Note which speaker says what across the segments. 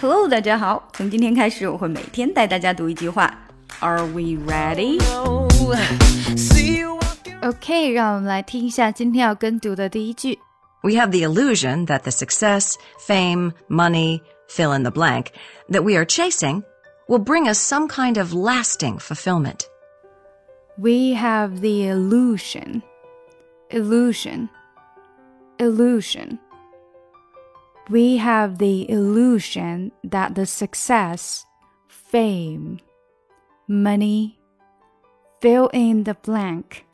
Speaker 1: Hello，大家好。从今天开始，我会每天带大家读一句话。Are we ready? OK，让我们来听一下今天要跟读的第一句。
Speaker 2: We have the illusion that the success, fame, money, fill in the blank that we are chasing will bring us some kind of lasting fulfillment.
Speaker 1: We have the illusion, illusion, illusion we have the illusion that the success, fame, money, fill in the blank,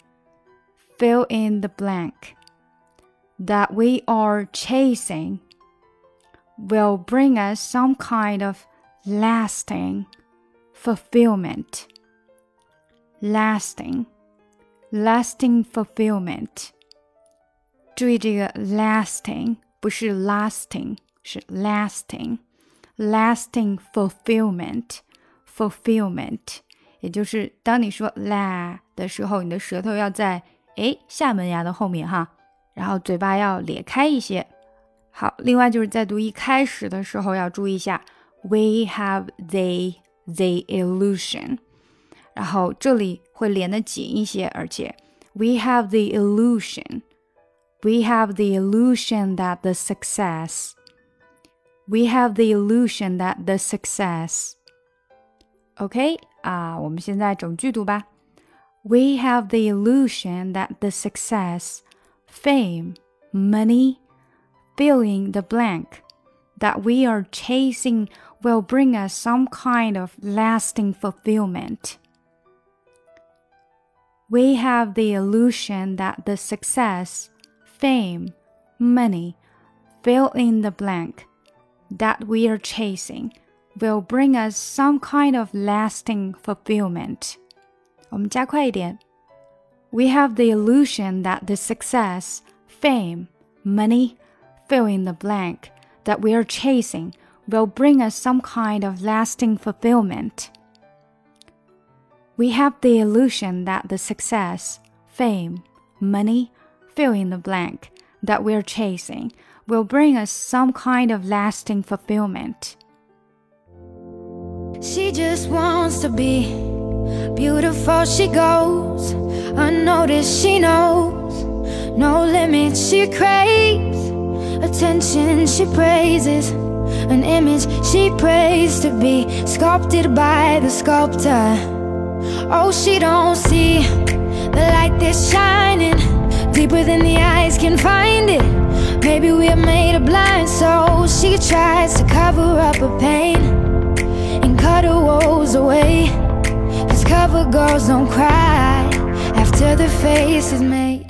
Speaker 1: fill in the blank, that we are chasing will bring us some kind of lasting fulfillment. Lasting, lasting fulfillment. 注意这个 lasting 不是 lasting，是 lasting，lasting fulfillment，fulfillment，也就是当你说 la 的时候，你的舌头要在诶下门牙的后面哈，然后嘴巴要咧开一些。好，另外就是在读一开始的时候要注意一下，we have the the illusion，然后这里会连得紧一些，而且 we have the illusion。 we have the illusion that the success we have the illusion that the success OK 啊，我们现在整句读吧。We have the illusion that the success, fame, money, fill in the blank that we are chasing will bring us some kind of lasting fulfillment. We have the illusion that the success, fame, money, fill in the blank that we are chasing will bring us some kind of lasting fulfillment. We have the illusion that the success, fame, money, fill in the blank that we are chasing will bring us some kind of lasting fulfillment. We have the illusion that the success, fame, money, fill in the blank that we're chasing will bring us some kind of lasting fulfillment.
Speaker 3: She just wants to be beautiful, she goes unnoticed, she knows no limits, she craves attention, she praises an image. She prays to be sculpted by the sculptor. Oh, she don't see Deeper than the eyes can find it. Maybe we're made of blind souls. She tries to cover up her pain And cut her woes away. Cause cover girls don't cry After the face is made